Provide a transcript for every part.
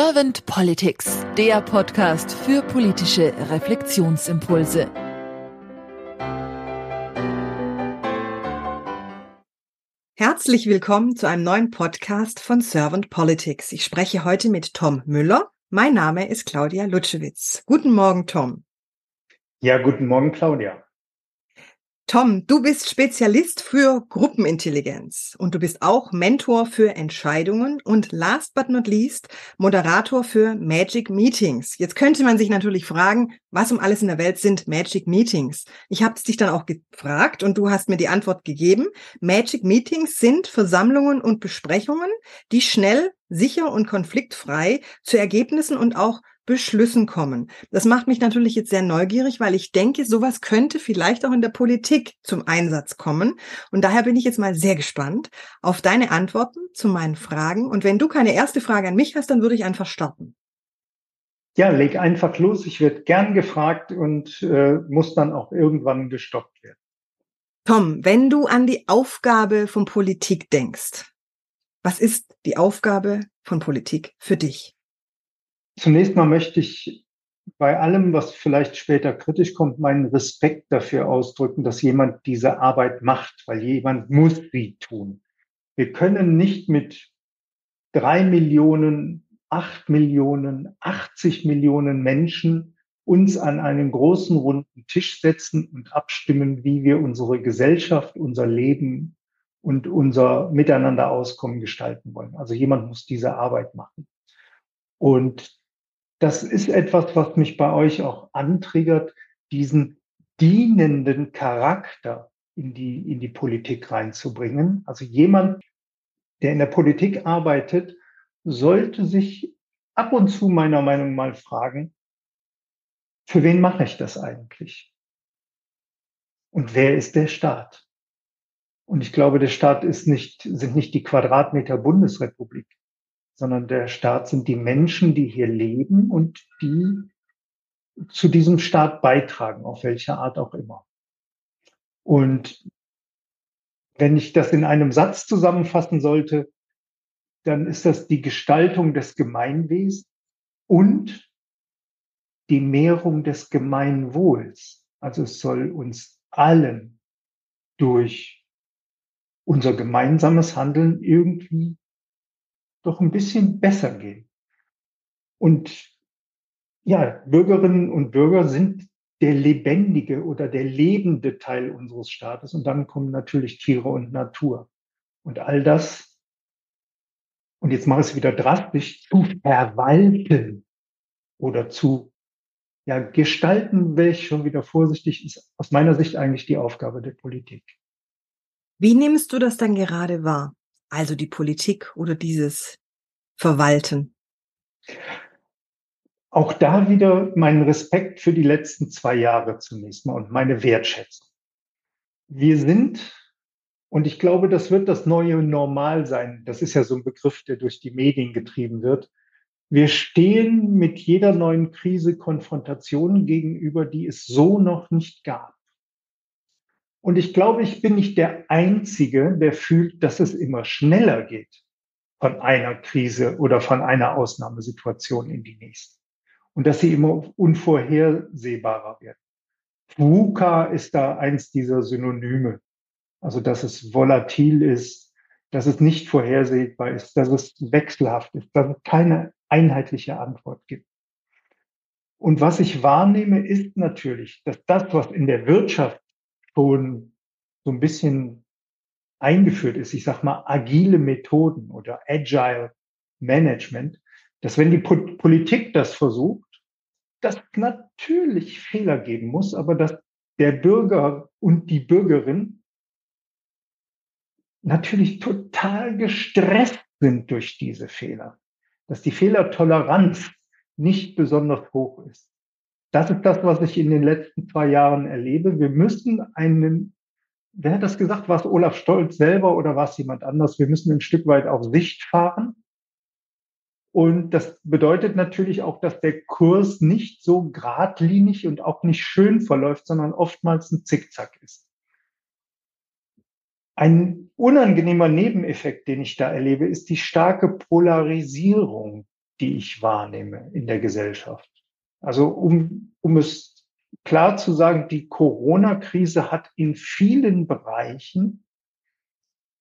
Servant Politics, der Podcast für politische Reflexionsimpulse. Herzlich willkommen zu einem neuen Podcast von Servant Politics. Ich spreche heute mit Tom Müller. Mein Name ist Claudia Lutschewitz. Guten Morgen, Tom. Ja, guten Morgen, Claudia. Tom, du bist Spezialist für Gruppenintelligenz und du bist auch Mentor für Entscheidungen und last but not least Moderator für Magic Meetings. Jetzt könnte man sich natürlich fragen, was um alles in der Welt sind Magic Meetings? Ich habe es dich dann auch gefragt und du hast mir die Antwort gegeben. Magic Meetings sind Versammlungen und Besprechungen, die schnell, sicher und konfliktfrei zu Ergebnissen und auch Beschlüssen kommen. Das macht mich natürlich jetzt sehr neugierig, weil ich denke, sowas könnte vielleicht auch in der Politik zum Einsatz kommen. Und daher bin ich jetzt mal sehr gespannt auf deine Antworten zu meinen Fragen. Und wenn du keine erste Frage an mich hast, dann würde ich einfach starten. Ja, leg einfach los. Ich werde gern gefragt und äh, muss dann auch irgendwann gestoppt werden. Tom, wenn du an die Aufgabe von Politik denkst, was ist die Aufgabe von Politik für dich? Zunächst mal möchte ich bei allem, was vielleicht später kritisch kommt, meinen Respekt dafür ausdrücken, dass jemand diese Arbeit macht, weil jemand muss sie tun. Wir können nicht mit drei Millionen, acht Millionen, 80 Millionen Menschen uns an einen großen runden Tisch setzen und abstimmen, wie wir unsere Gesellschaft, unser Leben und unser Miteinander-Auskommen gestalten wollen. Also jemand muss diese Arbeit machen. Und das ist etwas, was mich bei euch auch antriggert, diesen dienenden Charakter in die, in die Politik reinzubringen. Also jemand, der in der Politik arbeitet, sollte sich ab und zu meiner Meinung mal fragen, für wen mache ich das eigentlich? Und wer ist der Staat? Und ich glaube, der Staat ist nicht, sind nicht die Quadratmeter Bundesrepublik sondern der Staat sind die Menschen, die hier leben und die zu diesem Staat beitragen, auf welche Art auch immer. Und wenn ich das in einem Satz zusammenfassen sollte, dann ist das die Gestaltung des Gemeinwesens und die Mehrung des Gemeinwohls. Also es soll uns allen durch unser gemeinsames Handeln irgendwie doch ein bisschen besser gehen. Und ja, Bürgerinnen und Bürger sind der lebendige oder der lebende Teil unseres Staates. Und dann kommen natürlich Tiere und Natur. Und all das, und jetzt mache ich es wieder drastisch, zu verwalten oder zu ja, gestalten, welch schon wieder vorsichtig ist, aus meiner Sicht eigentlich die Aufgabe der Politik. Wie nimmst du das dann gerade wahr? Also die Politik oder dieses Verwalten? Auch da wieder meinen Respekt für die letzten zwei Jahre zunächst mal und meine Wertschätzung. Wir sind, und ich glaube, das wird das neue Normal sein. Das ist ja so ein Begriff, der durch die Medien getrieben wird. Wir stehen mit jeder neuen Krise Konfrontationen gegenüber, die es so noch nicht gab. Und ich glaube, ich bin nicht der Einzige, der fühlt, dass es immer schneller geht von einer Krise oder von einer Ausnahmesituation in die nächste. Und dass sie immer unvorhersehbarer werden. VUCA ist da eins dieser Synonyme. Also, dass es volatil ist, dass es nicht vorhersehbar ist, dass es wechselhaft ist, dass es keine einheitliche Antwort gibt. Und was ich wahrnehme, ist natürlich, dass das, was in der Wirtschaft schon so ein bisschen eingeführt ist, ich sag mal agile Methoden oder agile Management, dass wenn die Politik das versucht, dass natürlich Fehler geben muss, aber dass der Bürger und die Bürgerin natürlich total gestresst sind durch diese Fehler, dass die Fehlertoleranz nicht besonders hoch ist. Das ist das, was ich in den letzten zwei Jahren erlebe. Wir müssen einen, wer hat das gesagt? War es Olaf Stolz selber oder war es jemand anders? Wir müssen ein Stück weit auf Sicht fahren. Und das bedeutet natürlich auch, dass der Kurs nicht so geradlinig und auch nicht schön verläuft, sondern oftmals ein Zickzack ist. Ein unangenehmer Nebeneffekt, den ich da erlebe, ist die starke Polarisierung die ich wahrnehme in der Gesellschaft. Also um, um es klar zu sagen, die Corona-Krise hat in vielen Bereichen,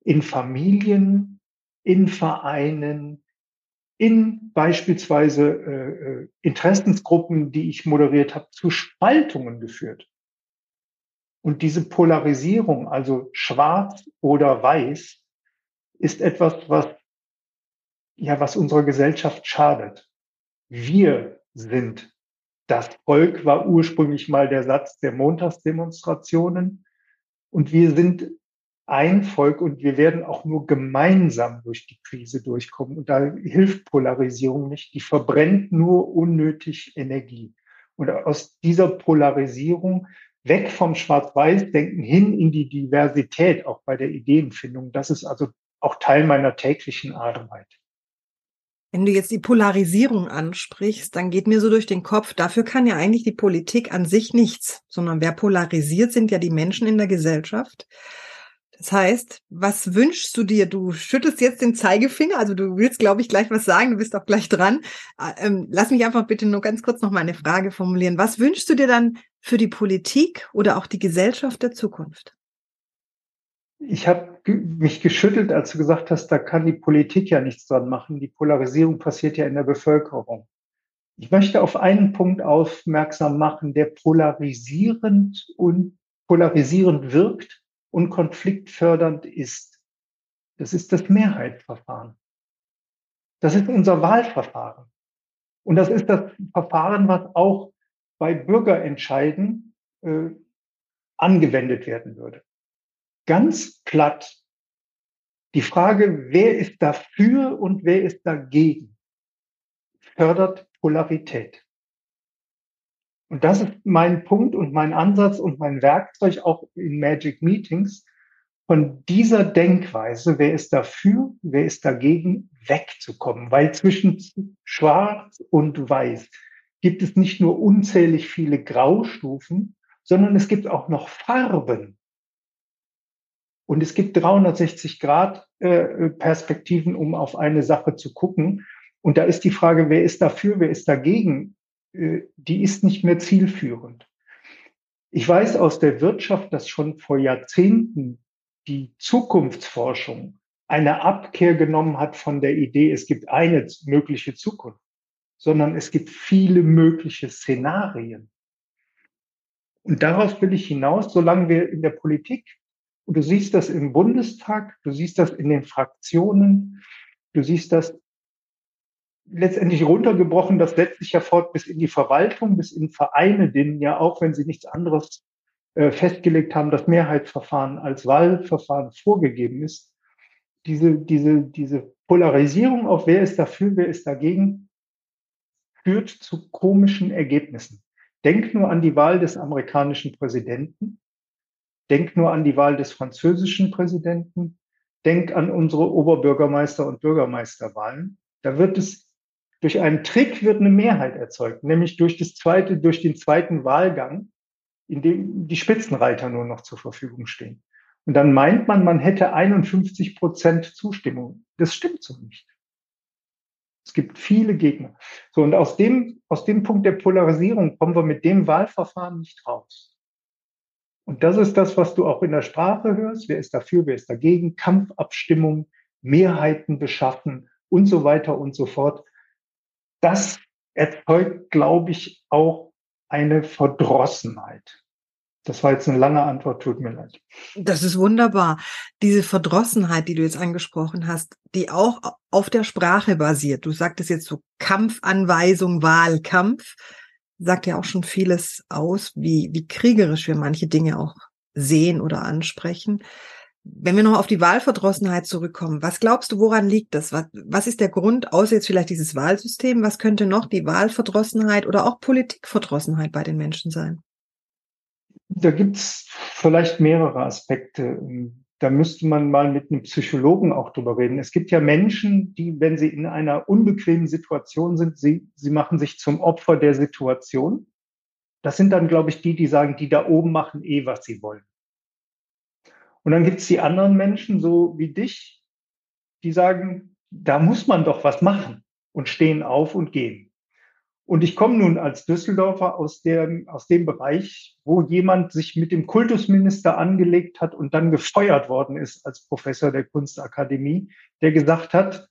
in Familien, in Vereinen, in beispielsweise äh, äh Interessensgruppen, die ich moderiert habe, zu Spaltungen geführt. Und diese Polarisierung, also schwarz oder weiß, ist etwas, was, ja, was unserer Gesellschaft schadet. Wir sind das Volk war ursprünglich mal der Satz der Montagsdemonstrationen. Und wir sind ein Volk und wir werden auch nur gemeinsam durch die Krise durchkommen. Und da hilft Polarisierung nicht. Die verbrennt nur unnötig Energie. Und aus dieser Polarisierung weg vom Schwarz-Weiß-Denken hin in die Diversität, auch bei der Ideenfindung. Das ist also auch Teil meiner täglichen Arbeit. Wenn du jetzt die Polarisierung ansprichst, dann geht mir so durch den Kopf, dafür kann ja eigentlich die Politik an sich nichts, sondern wer polarisiert, sind ja die Menschen in der Gesellschaft. Das heißt, was wünschst du dir? Du schüttelst jetzt den Zeigefinger, also du willst, glaube ich, gleich was sagen, du bist auch gleich dran. Ähm, lass mich einfach bitte nur ganz kurz noch mal eine Frage formulieren. Was wünschst du dir dann für die Politik oder auch die Gesellschaft der Zukunft? Ich habe mich geschüttelt, als du gesagt hast, da kann die Politik ja nichts dran machen. Die Polarisierung passiert ja in der Bevölkerung. Ich möchte auf einen Punkt aufmerksam machen, der polarisierend und polarisierend wirkt und konfliktfördernd ist. Das ist das Mehrheitsverfahren. Das ist unser Wahlverfahren. Und das ist das Verfahren, was auch bei Bürgerentscheiden äh, angewendet werden würde ganz platt die Frage, wer ist dafür und wer ist dagegen, fördert Polarität. Und das ist mein Punkt und mein Ansatz und mein Werkzeug auch in Magic Meetings, von dieser Denkweise, wer ist dafür, wer ist dagegen, wegzukommen. Weil zwischen Schwarz und Weiß gibt es nicht nur unzählig viele Graustufen, sondern es gibt auch noch Farben. Und es gibt 360 Grad äh, Perspektiven, um auf eine Sache zu gucken. Und da ist die Frage, wer ist dafür, wer ist dagegen, äh, die ist nicht mehr zielführend. Ich weiß aus der Wirtschaft, dass schon vor Jahrzehnten die Zukunftsforschung eine Abkehr genommen hat von der Idee, es gibt eine mögliche Zukunft, sondern es gibt viele mögliche Szenarien. Und darauf will ich hinaus, solange wir in der Politik und du siehst das im Bundestag, du siehst das in den Fraktionen, du siehst das letztendlich runtergebrochen, das setzt sich ja fort bis in die Verwaltung, bis in Vereine, denen ja auch, wenn sie nichts anderes äh, festgelegt haben, das Mehrheitsverfahren als Wahlverfahren vorgegeben ist. Diese, diese, diese Polarisierung auf wer ist dafür, wer ist dagegen, führt zu komischen Ergebnissen. Denk nur an die Wahl des amerikanischen Präsidenten. Denk nur an die Wahl des französischen Präsidenten. Denk an unsere Oberbürgermeister- und Bürgermeisterwahlen. Da wird es durch einen Trick wird eine Mehrheit erzeugt, nämlich durch das zweite, durch den zweiten Wahlgang, in dem die Spitzenreiter nur noch zur Verfügung stehen. Und dann meint man, man hätte 51 Prozent Zustimmung. Das stimmt so nicht. Es gibt viele Gegner. So, und aus dem, aus dem Punkt der Polarisierung kommen wir mit dem Wahlverfahren nicht raus. Und das ist das, was du auch in der Sprache hörst. Wer ist dafür, wer ist dagegen? Kampfabstimmung, Mehrheiten beschaffen und so weiter und so fort. Das erzeugt, glaube ich, auch eine Verdrossenheit. Das war jetzt eine lange Antwort, tut mir leid. Das ist wunderbar. Diese Verdrossenheit, die du jetzt angesprochen hast, die auch auf der Sprache basiert. Du sagtest jetzt so Kampfanweisung, Wahlkampf sagt ja auch schon vieles aus, wie, wie kriegerisch wir manche Dinge auch sehen oder ansprechen. Wenn wir noch auf die Wahlverdrossenheit zurückkommen, was glaubst du, woran liegt das? Was, was ist der Grund, außer jetzt vielleicht dieses Wahlsystem? Was könnte noch die Wahlverdrossenheit oder auch Politikverdrossenheit bei den Menschen sein? Da gibt's vielleicht mehrere Aspekte da müsste man mal mit einem Psychologen auch drüber reden. Es gibt ja Menschen, die, wenn sie in einer unbequemen Situation sind, sie, sie machen sich zum Opfer der Situation. Das sind dann, glaube ich, die, die sagen, die da oben machen eh, was sie wollen. Und dann gibt es die anderen Menschen, so wie dich, die sagen, da muss man doch was machen. und stehen auf und gehen. Und ich komme nun als Düsseldorfer aus, der, aus dem Bereich, wo jemand sich mit dem Kultusminister angelegt hat und dann gefeuert worden ist als Professor der Kunstakademie, der gesagt hat,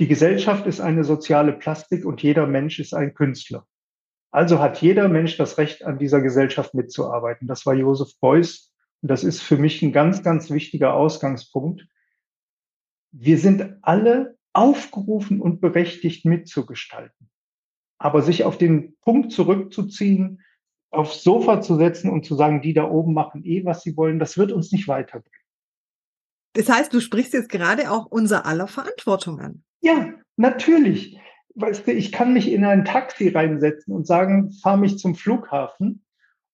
die Gesellschaft ist eine soziale Plastik und jeder Mensch ist ein Künstler. Also hat jeder Mensch das Recht, an dieser Gesellschaft mitzuarbeiten. Das war Josef Beuys. Und das ist für mich ein ganz, ganz wichtiger Ausgangspunkt. Wir sind alle aufgerufen und berechtigt mitzugestalten. Aber sich auf den Punkt zurückzuziehen, aufs Sofa zu setzen und zu sagen, die da oben machen eh, was sie wollen, das wird uns nicht weiterbringen. Das heißt, du sprichst jetzt gerade auch unser aller Verantwortung an. Ja, natürlich. Weißt du, ich kann mich in ein Taxi reinsetzen und sagen, fahr mich zum Flughafen.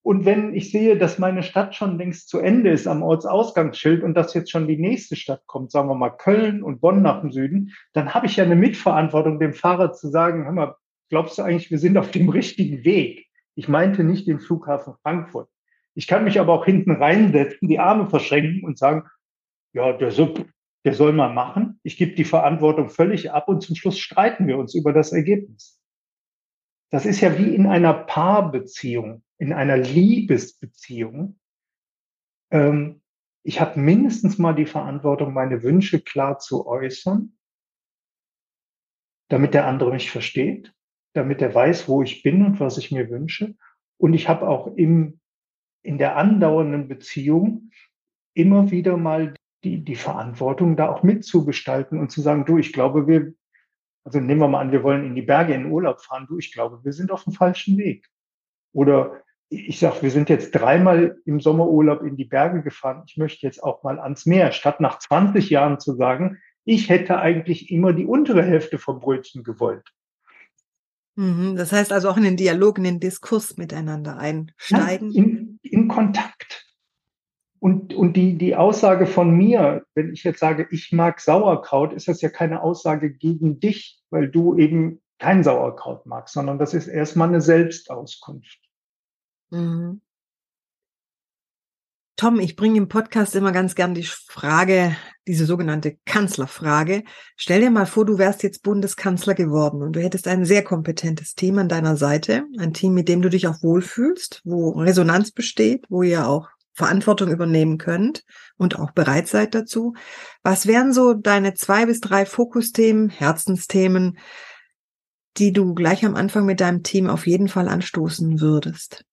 Und wenn ich sehe, dass meine Stadt schon längst zu Ende ist am Ortsausgangsschild und dass jetzt schon die nächste Stadt kommt, sagen wir mal Köln und Bonn nach dem Süden, dann habe ich ja eine Mitverantwortung, dem Fahrer zu sagen, hör mal, glaubst du eigentlich, wir sind auf dem richtigen Weg? Ich meinte nicht den Flughafen Frankfurt. Ich kann mich aber auch hinten reinsetzen, die Arme verschränken und sagen, ja, der, der soll mal machen. Ich gebe die Verantwortung völlig ab und zum Schluss streiten wir uns über das Ergebnis. Das ist ja wie in einer Paarbeziehung in einer Liebesbeziehung, ähm, ich habe mindestens mal die Verantwortung, meine Wünsche klar zu äußern, damit der andere mich versteht, damit er weiß, wo ich bin und was ich mir wünsche. Und ich habe auch im, in der andauernden Beziehung immer wieder mal die, die Verantwortung, da auch mitzugestalten und zu sagen, du, ich glaube, wir, also nehmen wir mal an, wir wollen in die Berge in Urlaub fahren, du, ich glaube, wir sind auf dem falschen Weg. Oder ich sag, wir sind jetzt dreimal im Sommerurlaub in die Berge gefahren. Ich möchte jetzt auch mal ans Meer, statt nach 20 Jahren zu sagen, ich hätte eigentlich immer die untere Hälfte vom Brötchen gewollt. Mhm, das heißt also auch in den Dialog, in den Diskurs miteinander einsteigen. Ja, in, in Kontakt. Und, und die, die Aussage von mir, wenn ich jetzt sage, ich mag Sauerkraut, ist das ja keine Aussage gegen dich, weil du eben kein Sauerkraut magst, sondern das ist erstmal eine Selbstauskunft. Mhm. Tom, ich bringe im Podcast immer ganz gern die Frage, diese sogenannte Kanzlerfrage. Stell dir mal vor, du wärst jetzt Bundeskanzler geworden und du hättest ein sehr kompetentes Team an deiner Seite, ein Team, mit dem du dich auch wohlfühlst, wo Resonanz besteht, wo ihr auch Verantwortung übernehmen könnt und auch bereit seid dazu. Was wären so deine zwei bis drei Fokusthemen, Herzensthemen, die du gleich am Anfang mit deinem Team auf jeden Fall anstoßen würdest?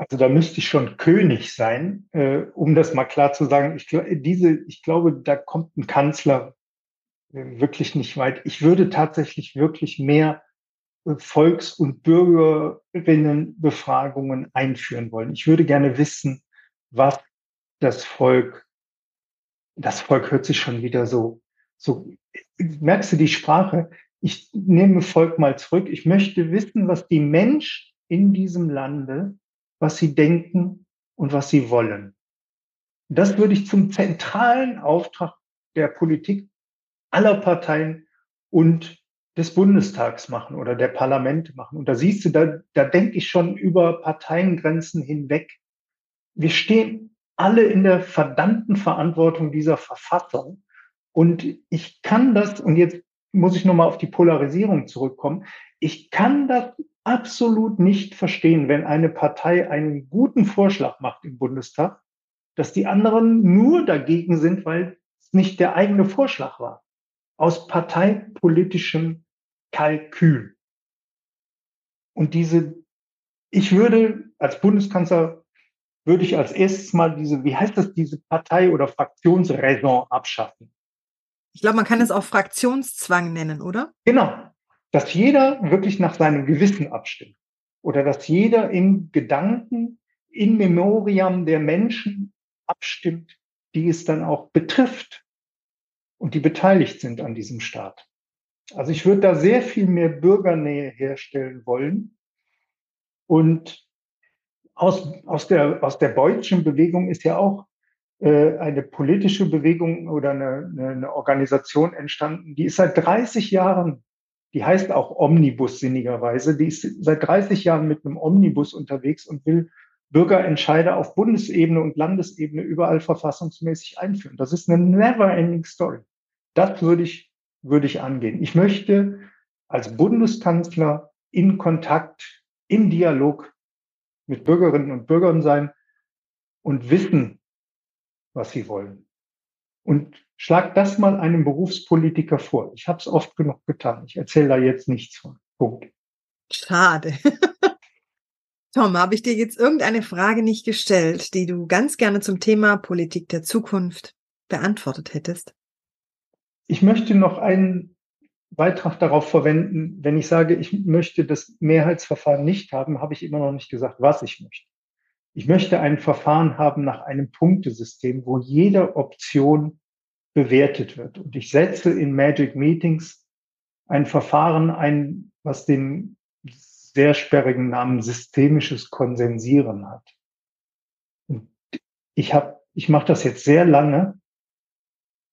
Also da müsste ich schon König sein, äh, um das mal klar zu sagen. Ich, diese, ich glaube, da kommt ein Kanzler äh, wirklich nicht weit. Ich würde tatsächlich wirklich mehr äh, Volks- und Bürgerinnenbefragungen einführen wollen. Ich würde gerne wissen, was das Volk, das Volk hört sich schon wieder so, so, merkst du die Sprache? Ich nehme Volk mal zurück. Ich möchte wissen, was die Mensch in diesem Lande was sie denken und was sie wollen. Das würde ich zum zentralen Auftrag der Politik aller Parteien und des Bundestags machen oder der Parlamente machen. Und da siehst du, da, da denke ich schon über Parteiengrenzen hinweg. Wir stehen alle in der verdammten Verantwortung dieser Verfassung. Und ich kann das, und jetzt muss ich nochmal auf die Polarisierung zurückkommen, ich kann das absolut nicht verstehen, wenn eine Partei einen guten Vorschlag macht im Bundestag, dass die anderen nur dagegen sind, weil es nicht der eigene Vorschlag war. Aus parteipolitischem Kalkül. Und diese, ich würde als Bundeskanzler, würde ich als erstes mal diese, wie heißt das, diese Partei- oder Fraktionsräson abschaffen. Ich glaube, man kann es auch Fraktionszwang nennen, oder? Genau dass jeder wirklich nach seinem Gewissen abstimmt oder dass jeder im Gedanken, in Memoriam der Menschen abstimmt, die es dann auch betrifft und die beteiligt sind an diesem Staat. Also ich würde da sehr viel mehr Bürgernähe herstellen wollen. Und aus, aus, der, aus der deutschen Bewegung ist ja auch äh, eine politische Bewegung oder eine, eine Organisation entstanden, die ist seit 30 Jahren die heißt auch Omnibus sinnigerweise. Die ist seit 30 Jahren mit einem Omnibus unterwegs und will Bürgerentscheide auf Bundesebene und Landesebene überall verfassungsmäßig einführen. Das ist eine never-ending Story. Das würde ich, würde ich angehen. Ich möchte als Bundeskanzler in Kontakt, im Dialog mit Bürgerinnen und Bürgern sein und wissen, was sie wollen. Und schlag das mal einem Berufspolitiker vor. Ich habe es oft genug getan. Ich erzähle da jetzt nichts von. Punkt. Schade. Tom, habe ich dir jetzt irgendeine Frage nicht gestellt, die du ganz gerne zum Thema Politik der Zukunft beantwortet hättest? Ich möchte noch einen Beitrag darauf verwenden, wenn ich sage, ich möchte das Mehrheitsverfahren nicht haben, habe ich immer noch nicht gesagt, was ich möchte. Ich möchte ein Verfahren haben nach einem Punktesystem, wo jede Option bewertet wird. Und ich setze in Magic Meetings ein Verfahren ein, was den sehr sperrigen Namen systemisches Konsensieren hat. Und ich habe, ich mache das jetzt sehr lange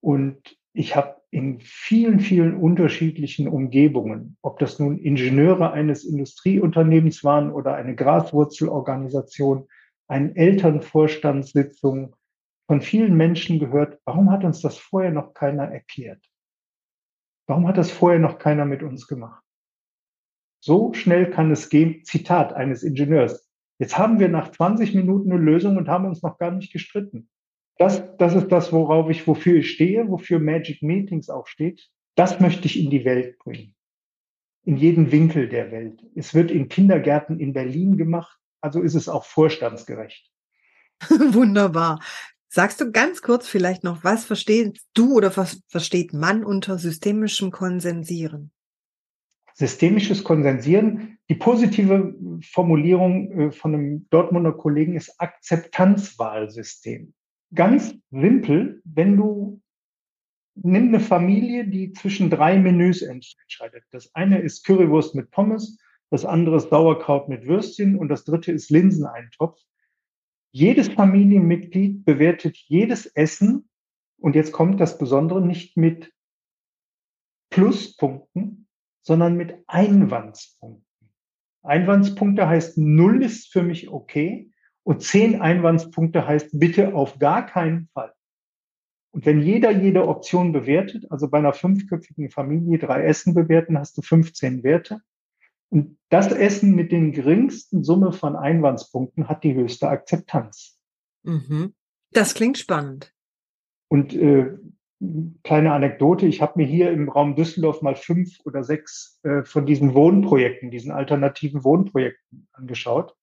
und ich habe in vielen, vielen unterschiedlichen Umgebungen, ob das nun Ingenieure eines Industrieunternehmens waren oder eine Graswurzelorganisation, eine Elternvorstandssitzung, von vielen Menschen gehört, warum hat uns das vorher noch keiner erklärt? Warum hat das vorher noch keiner mit uns gemacht? So schnell kann es gehen. Zitat eines Ingenieurs. Jetzt haben wir nach 20 Minuten eine Lösung und haben uns noch gar nicht gestritten. Das, das ist das, worauf ich, wofür ich stehe, wofür Magic Meetings auch steht. Das möchte ich in die Welt bringen. In jeden Winkel der Welt. Es wird in Kindergärten in Berlin gemacht, also ist es auch vorstandsgerecht. Wunderbar. Sagst du ganz kurz vielleicht noch, was verstehst du oder was versteht man unter systemischem Konsensieren? Systemisches Konsensieren, die positive Formulierung äh, von einem Dortmunder Kollegen ist Akzeptanzwahlsystem ganz simpel, wenn du nimm eine Familie, die zwischen drei Menüs entscheidet. Das eine ist Currywurst mit Pommes, das andere ist Sauerkraut mit Würstchen und das dritte ist Linseneintopf. Jedes Familienmitglied bewertet jedes Essen und jetzt kommt das Besondere nicht mit Pluspunkten, sondern mit Einwandspunkten. Einwandspunkte heißt, null ist für mich okay und zehn Einwandspunkte heißt bitte auf gar keinen Fall. Und wenn jeder jede Option bewertet, also bei einer fünfköpfigen Familie drei Essen bewerten, hast du 15 Werte. Und das Essen mit den geringsten Summe von Einwandspunkten hat die höchste Akzeptanz. Mhm. Das klingt spannend. Und äh, kleine Anekdote, ich habe mir hier im Raum Düsseldorf mal fünf oder sechs äh, von diesen Wohnprojekten, diesen alternativen Wohnprojekten angeschaut.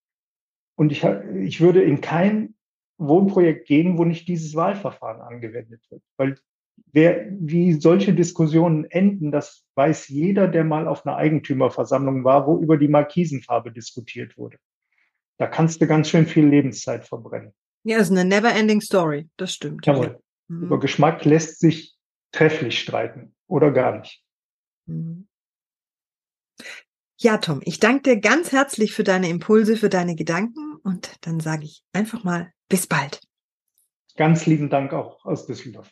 Und ich, ich würde in kein Wohnprojekt gehen, wo nicht dieses Wahlverfahren angewendet wird. Weil wer, wie solche Diskussionen enden, das weiß jeder, der mal auf einer Eigentümerversammlung war, wo über die Markisenfarbe diskutiert wurde. Da kannst du ganz schön viel Lebenszeit verbrennen. Ja, ist eine never-ending Story. Das stimmt. Jawohl. Mhm. Über Geschmack lässt sich trefflich streiten oder gar nicht. Mhm. Ja, Tom, ich danke dir ganz herzlich für deine Impulse, für deine Gedanken und dann sage ich einfach mal bis bald. Ganz lieben Dank auch aus Düsseldorf.